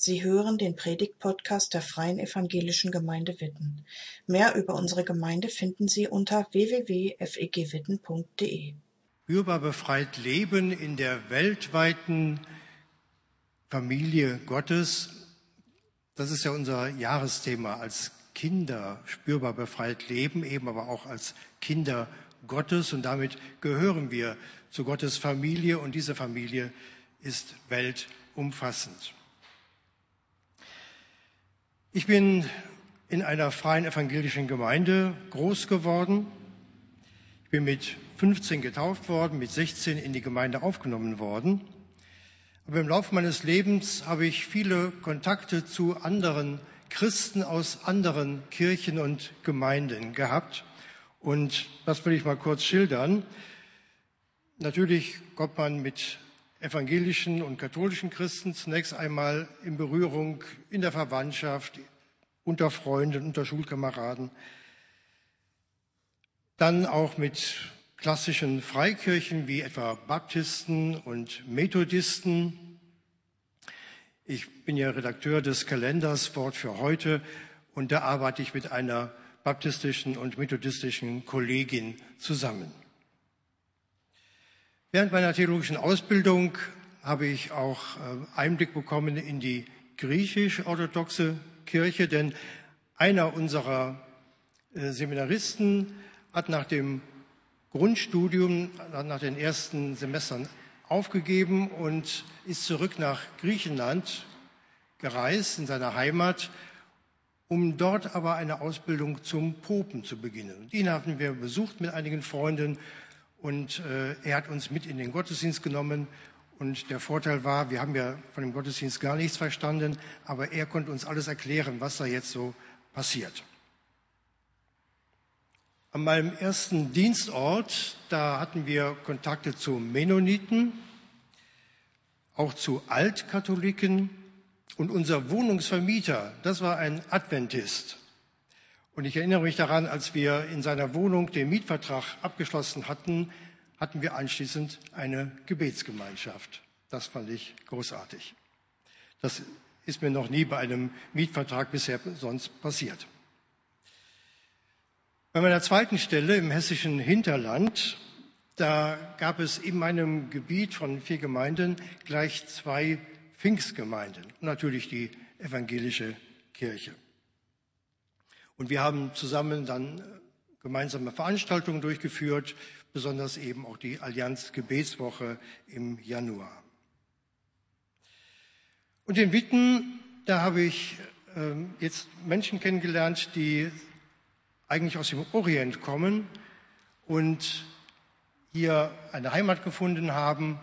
Sie hören den Predigt-Podcast der Freien Evangelischen Gemeinde Witten. Mehr über unsere Gemeinde finden Sie unter www.fegwitten.de. Spürbar befreit leben in der weltweiten Familie Gottes. Das ist ja unser Jahresthema als Kinder spürbar befreit leben, eben aber auch als Kinder Gottes. Und damit gehören wir zu Gottes Familie und diese Familie ist weltumfassend. Ich bin in einer freien evangelischen Gemeinde groß geworden. Ich bin mit 15 getauft worden, mit 16 in die Gemeinde aufgenommen worden. Aber im Laufe meines Lebens habe ich viele Kontakte zu anderen Christen aus anderen Kirchen und Gemeinden gehabt. Und das will ich mal kurz schildern. Natürlich kommt man mit evangelischen und katholischen Christen zunächst einmal in Berührung in der Verwandtschaft, unter Freunden, unter Schulkameraden. Dann auch mit klassischen Freikirchen wie etwa Baptisten und Methodisten. Ich bin ja Redakteur des Kalenders Wort für heute und da arbeite ich mit einer baptistischen und methodistischen Kollegin zusammen. Während meiner theologischen Ausbildung habe ich auch äh, Einblick bekommen in die griechisch-orthodoxe Kirche, denn einer unserer äh, Seminaristen hat nach dem Grundstudium, nach den ersten Semestern aufgegeben und ist zurück nach Griechenland gereist, in seiner Heimat, um dort aber eine Ausbildung zum Popen zu beginnen. Den hatten wir besucht mit einigen Freunden und äh, er hat uns mit in den Gottesdienst genommen. Und der Vorteil war, wir haben ja von dem Gottesdienst gar nichts verstanden, aber er konnte uns alles erklären, was da jetzt so passiert. An meinem ersten Dienstort, da hatten wir Kontakte zu Mennoniten, auch zu Altkatholiken und unser Wohnungsvermieter, das war ein Adventist. Und ich erinnere mich daran, als wir in seiner Wohnung den Mietvertrag abgeschlossen hatten, hatten wir anschließend eine Gebetsgemeinschaft. Das fand ich großartig. Das ist mir noch nie bei einem Mietvertrag bisher sonst passiert. Bei meiner zweiten Stelle im hessischen Hinterland, da gab es in meinem Gebiet von vier Gemeinden gleich zwei Pfingstgemeinden natürlich die evangelische Kirche. Und wir haben zusammen dann äh, gemeinsame Veranstaltungen durchgeführt, besonders eben auch die Allianz Gebetswoche im Januar. Und in Witten, da habe ich ähm, jetzt Menschen kennengelernt, die eigentlich aus dem Orient kommen und hier eine Heimat gefunden haben.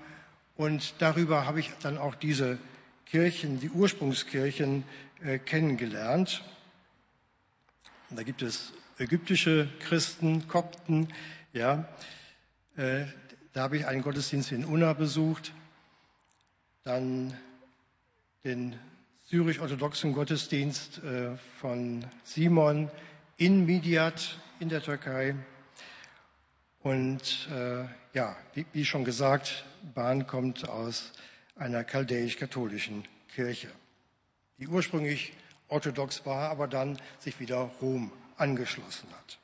Und darüber habe ich dann auch diese Kirchen, die Ursprungskirchen äh, kennengelernt. Und da gibt es ägyptische Christen, Kopten, ja. Äh, da habe ich einen Gottesdienst in Unna besucht, dann den syrisch-orthodoxen Gottesdienst äh, von Simon in Midiat in der Türkei. Und äh, ja, wie, wie schon gesagt, Bahn kommt aus einer chaldäisch-katholischen Kirche, die ursprünglich orthodox war, aber dann sich wieder Rom angeschlossen hat.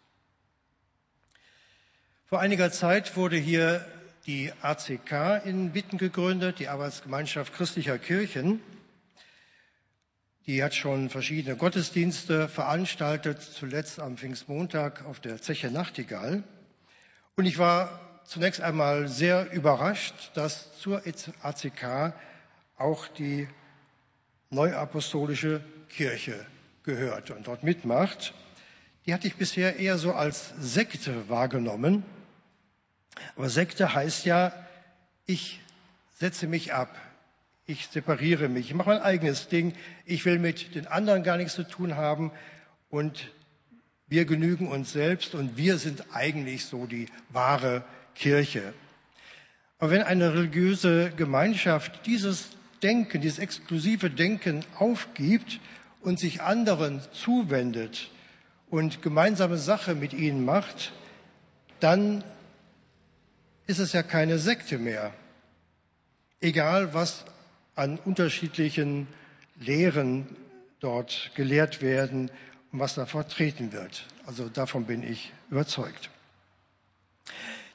Vor einiger Zeit wurde hier die ACK in Witten gegründet, die Arbeitsgemeinschaft christlicher Kirchen. Die hat schon verschiedene Gottesdienste veranstaltet, zuletzt am Pfingstmontag auf der Zeche Nachtigall. Und ich war zunächst einmal sehr überrascht, dass zur ACK auch die neuapostolische Kirche gehört und dort mitmacht, die hatte ich bisher eher so als Sekte wahrgenommen. Aber Sekte heißt ja, ich setze mich ab, ich separiere mich, ich mache mein eigenes Ding, ich will mit den anderen gar nichts zu tun haben und wir genügen uns selbst und wir sind eigentlich so die wahre Kirche. Aber wenn eine religiöse Gemeinschaft dieses Denken, dieses exklusive Denken aufgibt und sich anderen zuwendet und gemeinsame Sache mit ihnen macht, dann ist es ja keine Sekte mehr. Egal, was an unterschiedlichen Lehren dort gelehrt werden und was da vertreten wird. Also davon bin ich überzeugt.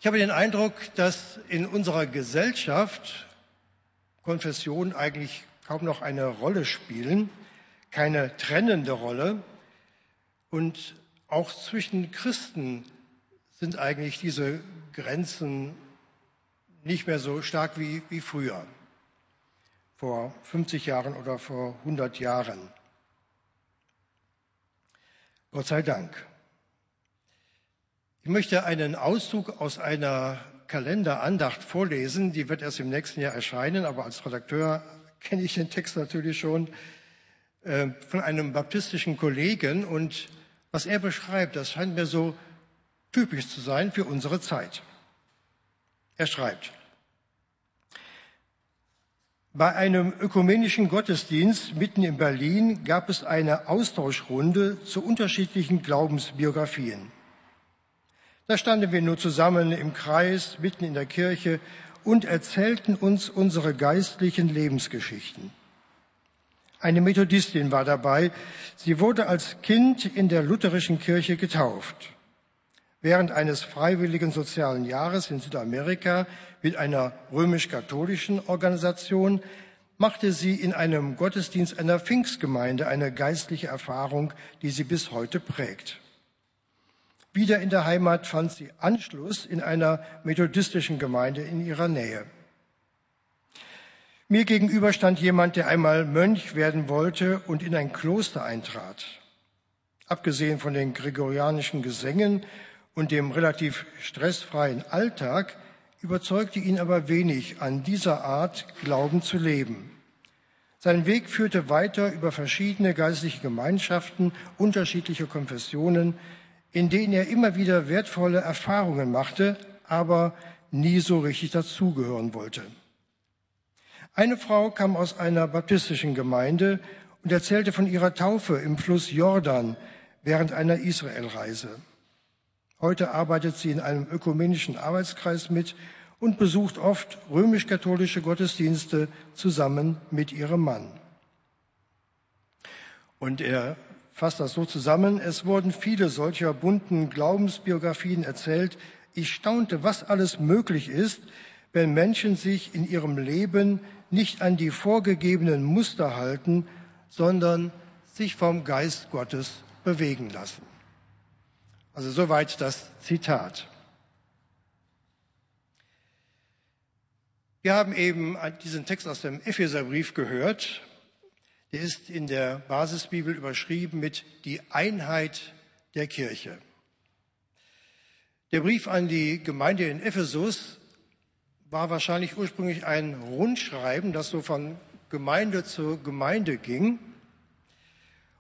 Ich habe den Eindruck, dass in unserer Gesellschaft Konfessionen eigentlich kaum noch eine Rolle spielen, keine trennende Rolle. Und auch zwischen Christen sind eigentlich diese Grenzen nicht mehr so stark wie, wie früher, vor 50 Jahren oder vor 100 Jahren. Gott sei Dank. Ich möchte einen Auszug aus einer Kalenderandacht vorlesen. Die wird erst im nächsten Jahr erscheinen, aber als Redakteur kenne ich den Text natürlich schon äh, von einem baptistischen Kollegen. Und was er beschreibt, das scheint mir so typisch zu sein für unsere Zeit. Er schreibt, bei einem ökumenischen Gottesdienst mitten in Berlin gab es eine Austauschrunde zu unterschiedlichen Glaubensbiografien. Da standen wir nur zusammen im Kreis mitten in der Kirche und erzählten uns unsere geistlichen Lebensgeschichten. Eine Methodistin war dabei. Sie wurde als Kind in der lutherischen Kirche getauft. Während eines freiwilligen sozialen Jahres in Südamerika mit einer römisch-katholischen Organisation machte sie in einem Gottesdienst einer Pfingstgemeinde eine geistliche Erfahrung, die sie bis heute prägt. Wieder in der Heimat fand sie Anschluss in einer methodistischen Gemeinde in ihrer Nähe. Mir gegenüber stand jemand, der einmal Mönch werden wollte und in ein Kloster eintrat. Abgesehen von den gregorianischen Gesängen und dem relativ stressfreien Alltag überzeugte ihn aber wenig, an dieser Art Glauben zu leben. Sein Weg führte weiter über verschiedene geistliche Gemeinschaften unterschiedlicher Konfessionen, in denen er immer wieder wertvolle Erfahrungen machte, aber nie so richtig dazugehören wollte. Eine Frau kam aus einer baptistischen Gemeinde und erzählte von ihrer Taufe im Fluss Jordan während einer Israelreise. Heute arbeitet sie in einem ökumenischen Arbeitskreis mit und besucht oft römisch-katholische Gottesdienste zusammen mit ihrem Mann. Und er fasst das so zusammen, es wurden viele solcher bunten Glaubensbiografien erzählt. Ich staunte, was alles möglich ist, wenn Menschen sich in ihrem Leben nicht an die vorgegebenen Muster halten, sondern sich vom Geist Gottes bewegen lassen. Also soweit das Zitat. Wir haben eben diesen Text aus dem Epheserbrief gehört. Der ist in der Basisbibel überschrieben mit die Einheit der Kirche. Der Brief an die Gemeinde in Ephesus war wahrscheinlich ursprünglich ein Rundschreiben, das so von Gemeinde zu Gemeinde ging.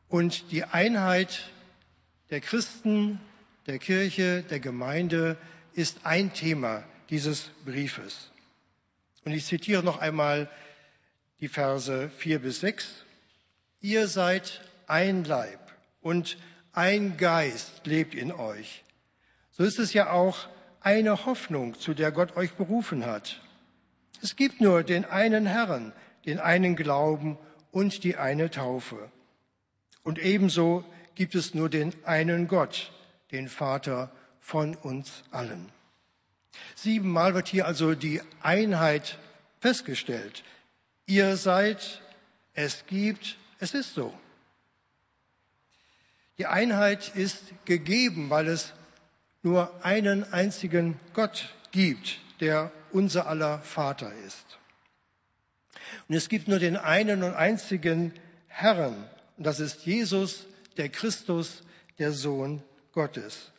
Und die Einheit der Christen der Kirche, der Gemeinde ist ein Thema dieses Briefes. Und ich zitiere noch einmal die Verse vier bis sechs. Ihr seid ein Leib und ein Geist lebt in euch. So ist es ja auch eine Hoffnung, zu der Gott euch berufen hat. Es gibt nur den einen Herrn, den einen Glauben und die eine Taufe. Und ebenso gibt es nur den einen Gott, den Vater von uns allen. Siebenmal wird hier also die Einheit festgestellt. Ihr seid, es gibt, es ist so. Die Einheit ist gegeben, weil es nur einen einzigen Gott gibt, der unser aller Vater ist. Und es gibt nur den einen und einzigen Herrn, und das ist Jesus, der Christus, der Sohn Gottes.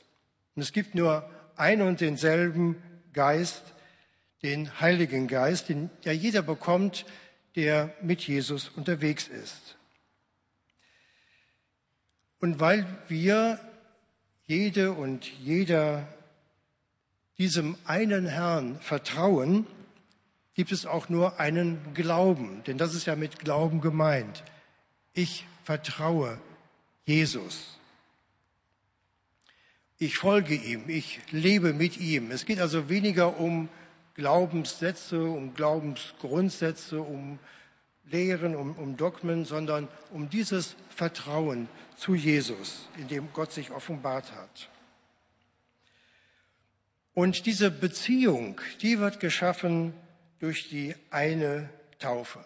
Und es gibt nur einen und denselben Geist, den Heiligen Geist, den ja jeder bekommt, der mit Jesus unterwegs ist. Und weil wir jede und jeder diesem einen Herrn vertrauen, gibt es auch nur einen Glauben, denn das ist ja mit Glauben gemeint. Ich vertraue Jesus. Ich folge ihm, ich lebe mit ihm. Es geht also weniger um Glaubenssätze, um Glaubensgrundsätze, um Lehren, um, um Dogmen, sondern um dieses Vertrauen zu Jesus, in dem Gott sich offenbart hat. Und diese Beziehung, die wird geschaffen durch die eine Taufe.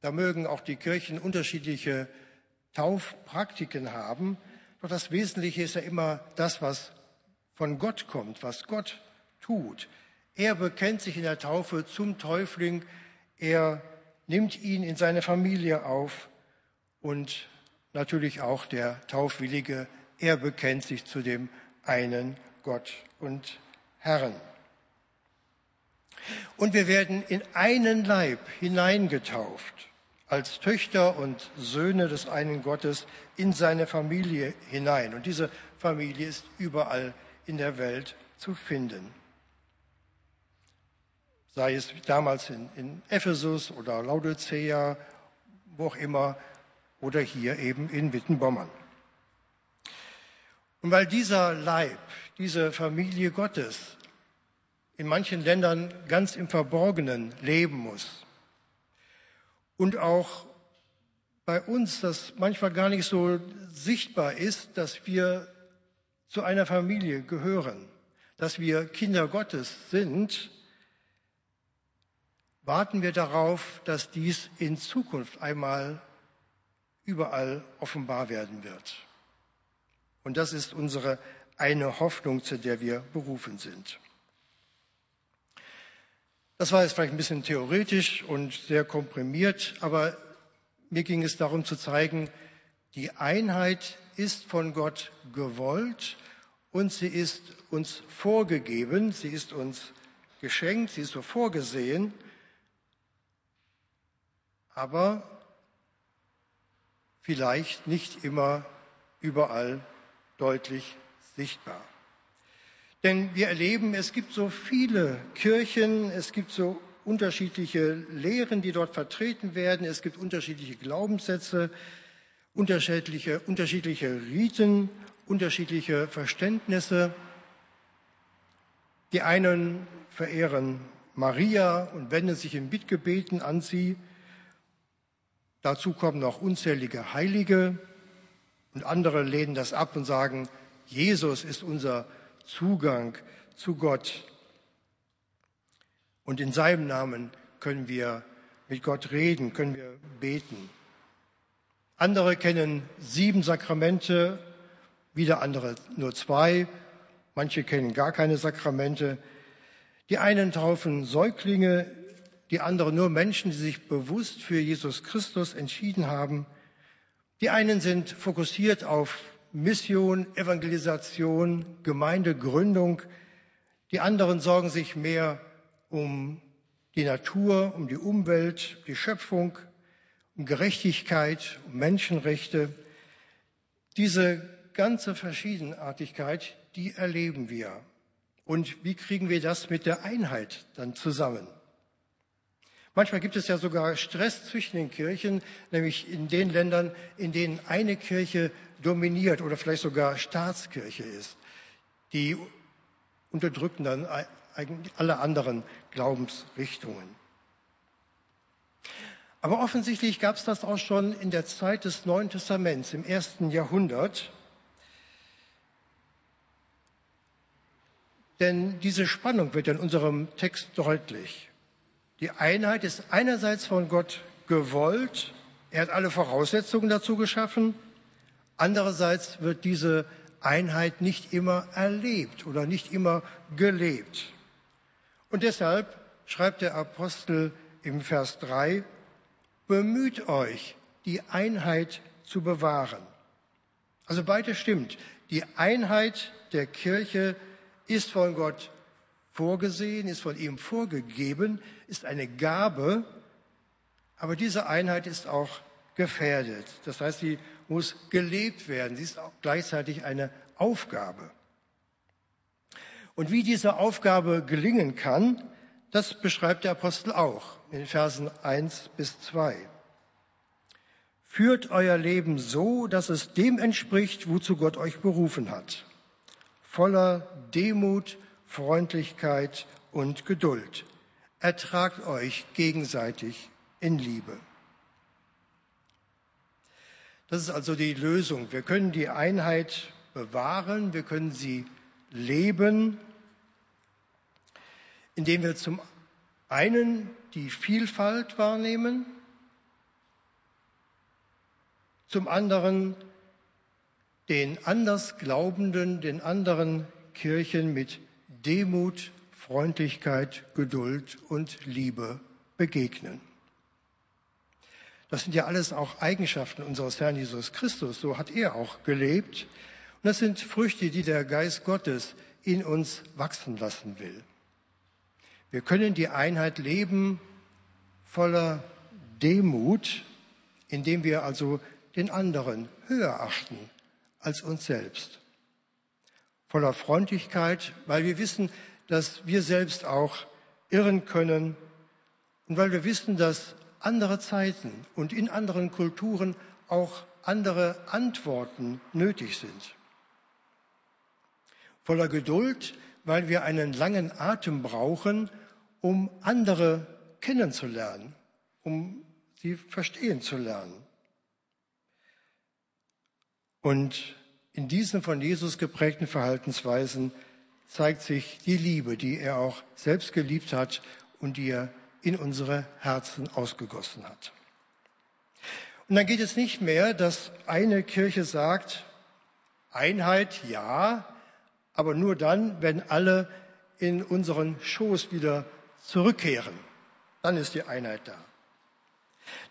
Da mögen auch die Kirchen unterschiedliche Taufpraktiken haben, doch das Wesentliche ist ja immer das, was von Gott kommt, was Gott tut. Er bekennt sich in der Taufe zum Täufling, er nimmt ihn in seine Familie auf und natürlich auch der Taufwillige, er bekennt sich zu dem einen Gott und Herrn. Und wir werden in einen Leib hineingetauft, als Töchter und Söhne des einen Gottes in seine Familie hinein. Und diese Familie ist überall in der Welt zu finden. Sei es damals in, in Ephesus oder Laodicea, wo auch immer, oder hier eben in Wittenbommern. Und weil dieser Leib, diese Familie Gottes in manchen Ländern ganz im Verborgenen leben muss und auch bei uns das manchmal gar nicht so sichtbar ist, dass wir zu einer Familie gehören, dass wir Kinder Gottes sind, warten wir darauf, dass dies in Zukunft einmal überall offenbar werden wird. Und das ist unsere eine Hoffnung, zu der wir berufen sind. Das war jetzt vielleicht ein bisschen theoretisch und sehr komprimiert, aber mir ging es darum zu zeigen, die Einheit ist von Gott gewollt und sie ist uns vorgegeben, sie ist uns geschenkt, sie ist so vorgesehen, aber vielleicht nicht immer überall deutlich sichtbar. Denn wir erleben, es gibt so viele Kirchen, es gibt so unterschiedliche Lehren, die dort vertreten werden, es gibt unterschiedliche Glaubenssätze, unterschiedliche, unterschiedliche Riten, unterschiedliche Verständnisse. Die einen verehren Maria und wenden sich in Bittgebeten an sie. Dazu kommen noch unzählige Heilige und andere lehnen das ab und sagen, Jesus ist unser Zugang zu Gott. Und in seinem Namen können wir mit Gott reden, können wir beten. Andere kennen sieben Sakramente, wieder andere nur zwei. Manche kennen gar keine Sakramente. Die einen taufen Säuglinge, die anderen nur Menschen, die sich bewusst für Jesus Christus entschieden haben. Die einen sind fokussiert auf Mission, Evangelisation, Gemeindegründung. Die anderen sorgen sich mehr um die Natur, um die Umwelt, die Schöpfung, um Gerechtigkeit, um Menschenrechte. Diese ganze Verschiedenartigkeit, die erleben wir. Und wie kriegen wir das mit der Einheit dann zusammen? Manchmal gibt es ja sogar Stress zwischen den Kirchen, nämlich in den Ländern, in denen eine Kirche dominiert oder vielleicht sogar Staatskirche ist. Die unterdrücken dann eigentlich alle anderen Glaubensrichtungen. Aber offensichtlich gab es das auch schon in der Zeit des Neuen Testaments, im ersten Jahrhundert. Denn diese Spannung wird in unserem Text deutlich. Die Einheit ist einerseits von Gott gewollt, er hat alle Voraussetzungen dazu geschaffen, andererseits wird diese Einheit nicht immer erlebt oder nicht immer gelebt. Und deshalb schreibt der Apostel im Vers 3, bemüht euch, die Einheit zu bewahren. Also beides stimmt. Die Einheit der Kirche ist von Gott vorgesehen, ist von ihm vorgegeben, ist eine Gabe, aber diese Einheit ist auch gefährdet. Das heißt, sie muss gelebt werden. Sie ist auch gleichzeitig eine Aufgabe. Und wie diese Aufgabe gelingen kann, das beschreibt der Apostel auch in Versen 1 bis 2. Führt euer Leben so, dass es dem entspricht, wozu Gott euch berufen hat. Voller Demut Freundlichkeit und Geduld. Ertragt euch gegenseitig in Liebe. Das ist also die Lösung. Wir können die Einheit bewahren, wir können sie leben, indem wir zum einen die Vielfalt wahrnehmen, zum anderen den Andersglaubenden, den anderen Kirchen mit Demut, Freundlichkeit, Geduld und Liebe begegnen. Das sind ja alles auch Eigenschaften unseres Herrn Jesus Christus. So hat er auch gelebt. Und das sind Früchte, die der Geist Gottes in uns wachsen lassen will. Wir können die Einheit leben voller Demut, indem wir also den anderen höher achten als uns selbst. Voller Freundlichkeit, weil wir wissen, dass wir selbst auch irren können und weil wir wissen, dass andere Zeiten und in anderen Kulturen auch andere Antworten nötig sind. Voller Geduld, weil wir einen langen Atem brauchen, um andere kennenzulernen, um sie verstehen zu lernen. Und in diesen von Jesus geprägten Verhaltensweisen zeigt sich die Liebe, die er auch selbst geliebt hat und die er in unsere Herzen ausgegossen hat. Und dann geht es nicht mehr, dass eine Kirche sagt, Einheit ja, aber nur dann, wenn alle in unseren Schoß wieder zurückkehren. Dann ist die Einheit da.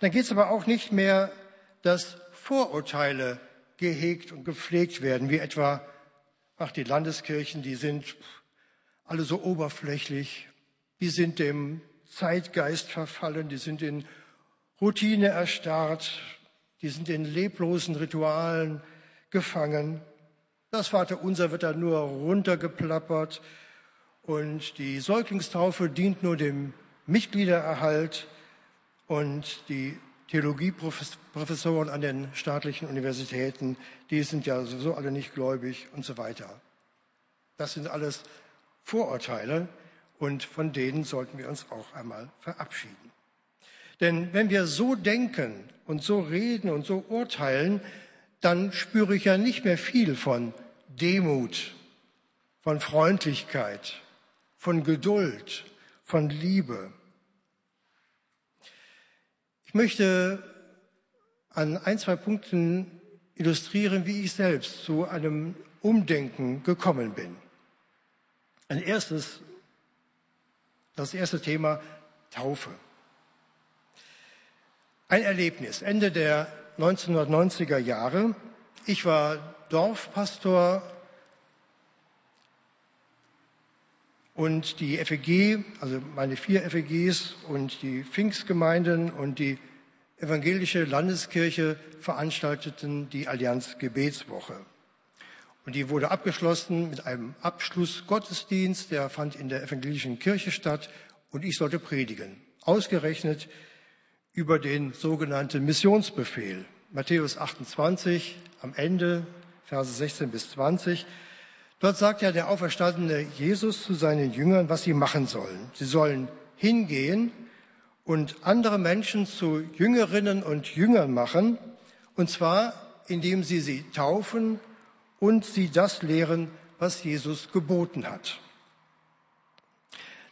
Dann geht es aber auch nicht mehr, dass Vorurteile gehegt und gepflegt werden, wie etwa, ach, die Landeskirchen, die sind alle so oberflächlich, die sind dem Zeitgeist verfallen, die sind in Routine erstarrt, die sind in leblosen Ritualen gefangen. Das Vaterunser wird da nur runtergeplappert und die Säuglingstaufe dient nur dem Mitgliedererhalt und die Theologieprofessoren an den staatlichen Universitäten, die sind ja sowieso alle nicht gläubig und so weiter. Das sind alles Vorurteile und von denen sollten wir uns auch einmal verabschieden. Denn wenn wir so denken und so reden und so urteilen, dann spüre ich ja nicht mehr viel von Demut, von Freundlichkeit, von Geduld, von Liebe. Ich möchte an ein, zwei Punkten illustrieren, wie ich selbst zu einem Umdenken gekommen bin. Ein erstes, das erste Thema Taufe. Ein Erlebnis, Ende der 1990er Jahre. Ich war Dorfpastor Und die FEG, also meine vier FEGs und die Pfingstgemeinden und die evangelische Landeskirche veranstalteten die Allianz Gebetswoche. Und die wurde abgeschlossen mit einem Abschlussgottesdienst, der fand in der evangelischen Kirche statt und ich sollte predigen. Ausgerechnet über den sogenannten Missionsbefehl. Matthäus 28 am Ende, Verse 16 bis 20. Dort sagt ja der auferstandene Jesus zu seinen Jüngern, was sie machen sollen. Sie sollen hingehen und andere Menschen zu Jüngerinnen und Jüngern machen, und zwar indem sie sie taufen und sie das lehren, was Jesus geboten hat.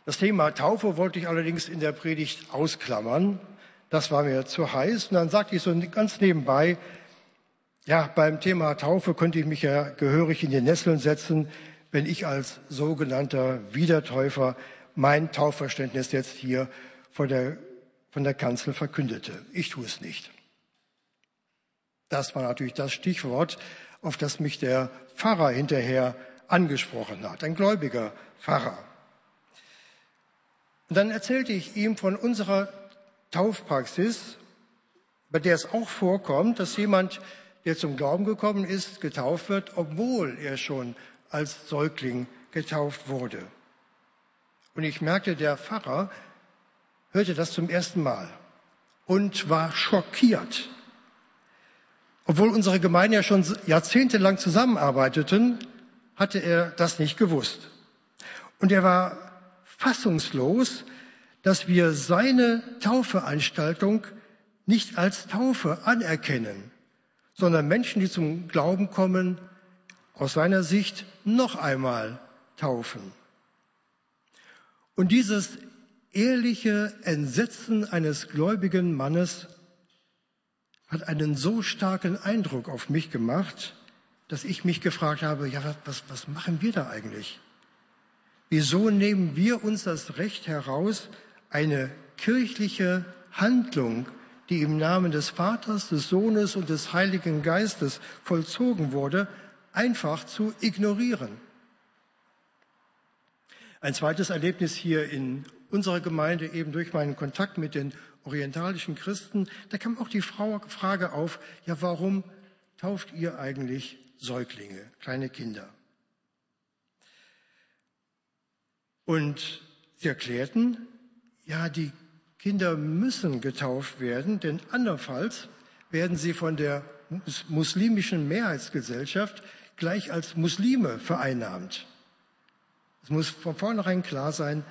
Das Thema Taufe wollte ich allerdings in der Predigt ausklammern. Das war mir zu heiß. Und dann sagte ich so ganz nebenbei, ja, beim Thema Taufe könnte ich mich ja gehörig in die Nesseln setzen, wenn ich als sogenannter Wiedertäufer mein Taufverständnis jetzt hier von der, von der Kanzel verkündete. Ich tue es nicht. Das war natürlich das Stichwort, auf das mich der Pfarrer hinterher angesprochen hat, ein gläubiger Pfarrer. Und dann erzählte ich ihm von unserer Taufpraxis, bei der es auch vorkommt, dass jemand der zum Glauben gekommen ist, getauft wird, obwohl er schon als Säugling getauft wurde. Und ich merkte, der Pfarrer hörte das zum ersten Mal und war schockiert. Obwohl unsere Gemeinden ja schon jahrzehntelang zusammenarbeiteten, hatte er das nicht gewusst. Und er war fassungslos, dass wir seine Taufveranstaltung nicht als Taufe anerkennen, sondern Menschen, die zum Glauben kommen, aus seiner Sicht noch einmal taufen. Und dieses ehrliche Entsetzen eines gläubigen Mannes hat einen so starken Eindruck auf mich gemacht, dass ich mich gefragt habe, ja, was, was machen wir da eigentlich? Wieso nehmen wir uns das Recht heraus, eine kirchliche Handlung, die im Namen des Vaters, des Sohnes und des Heiligen Geistes vollzogen wurde, einfach zu ignorieren? Ein zweites Erlebnis hier in unserer Gemeinde, eben durch meinen Kontakt mit den orientalischen Christen, da kam auch die Frage auf, ja, warum tauft ihr eigentlich Säuglinge, kleine Kinder? Und sie erklärten, ja, die Kinder müssen getauft werden, denn andernfalls werden sie von der muslimischen Mehrheitsgesellschaft gleich als Muslime vereinnahmt. Es muss von vornherein klar sein,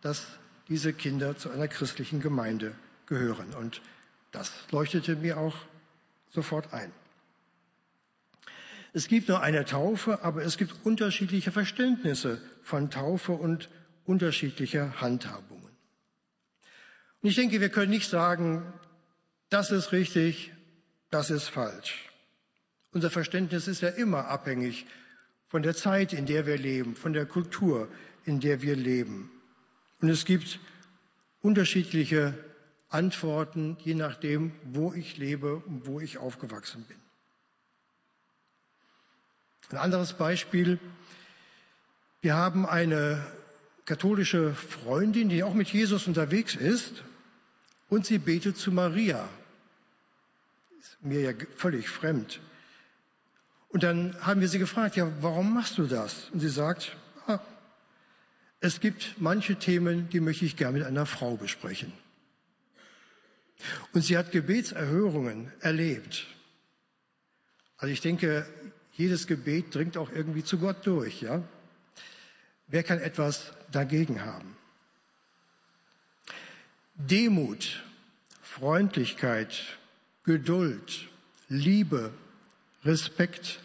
dass diese Kinder zu einer christlichen Gemeinde gehören. Und das leuchtete mir auch sofort ein. Es gibt nur eine Taufe, aber es gibt unterschiedliche Verständnisse von Taufe und unterschiedliche Handhabungen. Und ich denke, wir können nicht sagen, das ist richtig, das ist falsch. Unser Verständnis ist ja immer abhängig von der Zeit, in der wir leben, von der Kultur, in der wir leben. Und es gibt unterschiedliche Antworten, je nachdem, wo ich lebe und wo ich aufgewachsen bin. Ein anderes Beispiel. Wir haben eine katholische Freundin, die auch mit Jesus unterwegs ist und sie betet zu Maria. Ist mir ja völlig fremd. Und dann haben wir sie gefragt, ja, warum machst du das? Und sie sagt, ah, es gibt manche Themen, die möchte ich gerne mit einer Frau besprechen. Und sie hat Gebetserhörungen erlebt. Also ich denke, jedes Gebet dringt auch irgendwie zu Gott durch, ja? Wer kann etwas dagegen haben? Demut, Freundlichkeit, Geduld, Liebe, Respekt.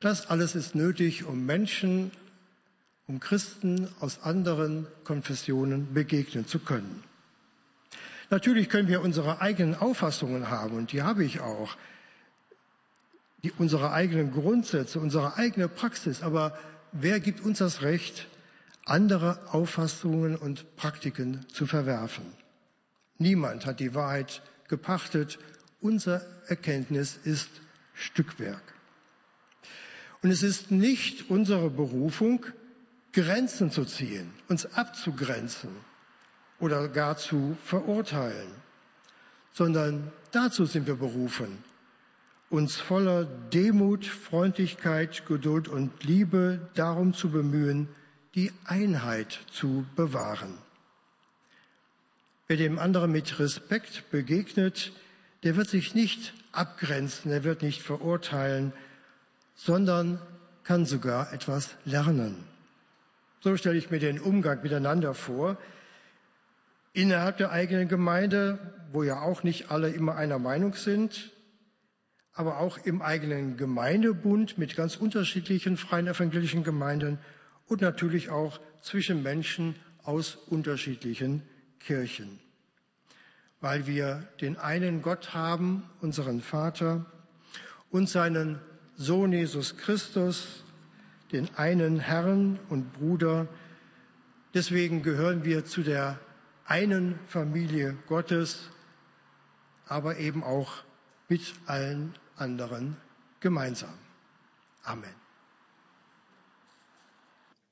Das alles ist nötig, um Menschen, um Christen aus anderen Konfessionen begegnen zu können. Natürlich können wir unsere eigenen Auffassungen haben, und die habe ich auch, die, unsere eigenen Grundsätze, unsere eigene Praxis, aber wer gibt uns das Recht, andere Auffassungen und Praktiken zu verwerfen? Niemand hat die Wahrheit gepachtet. Unser Erkenntnis ist Stückwerk. Und es ist nicht unsere Berufung, Grenzen zu ziehen, uns abzugrenzen oder gar zu verurteilen, sondern dazu sind wir berufen, uns voller Demut, Freundlichkeit, Geduld und Liebe darum zu bemühen, die Einheit zu bewahren. Wer dem anderen mit Respekt begegnet, der wird sich nicht abgrenzen, er wird nicht verurteilen, sondern kann sogar etwas lernen. So stelle ich mir den Umgang miteinander vor. Innerhalb der eigenen Gemeinde, wo ja auch nicht alle immer einer Meinung sind, aber auch im eigenen Gemeindebund mit ganz unterschiedlichen freien evangelischen Gemeinden und natürlich auch zwischen Menschen aus unterschiedlichen Kirchen weil wir den einen Gott haben, unseren Vater, und seinen Sohn Jesus Christus, den einen Herrn und Bruder. Deswegen gehören wir zu der einen Familie Gottes, aber eben auch mit allen anderen gemeinsam. Amen.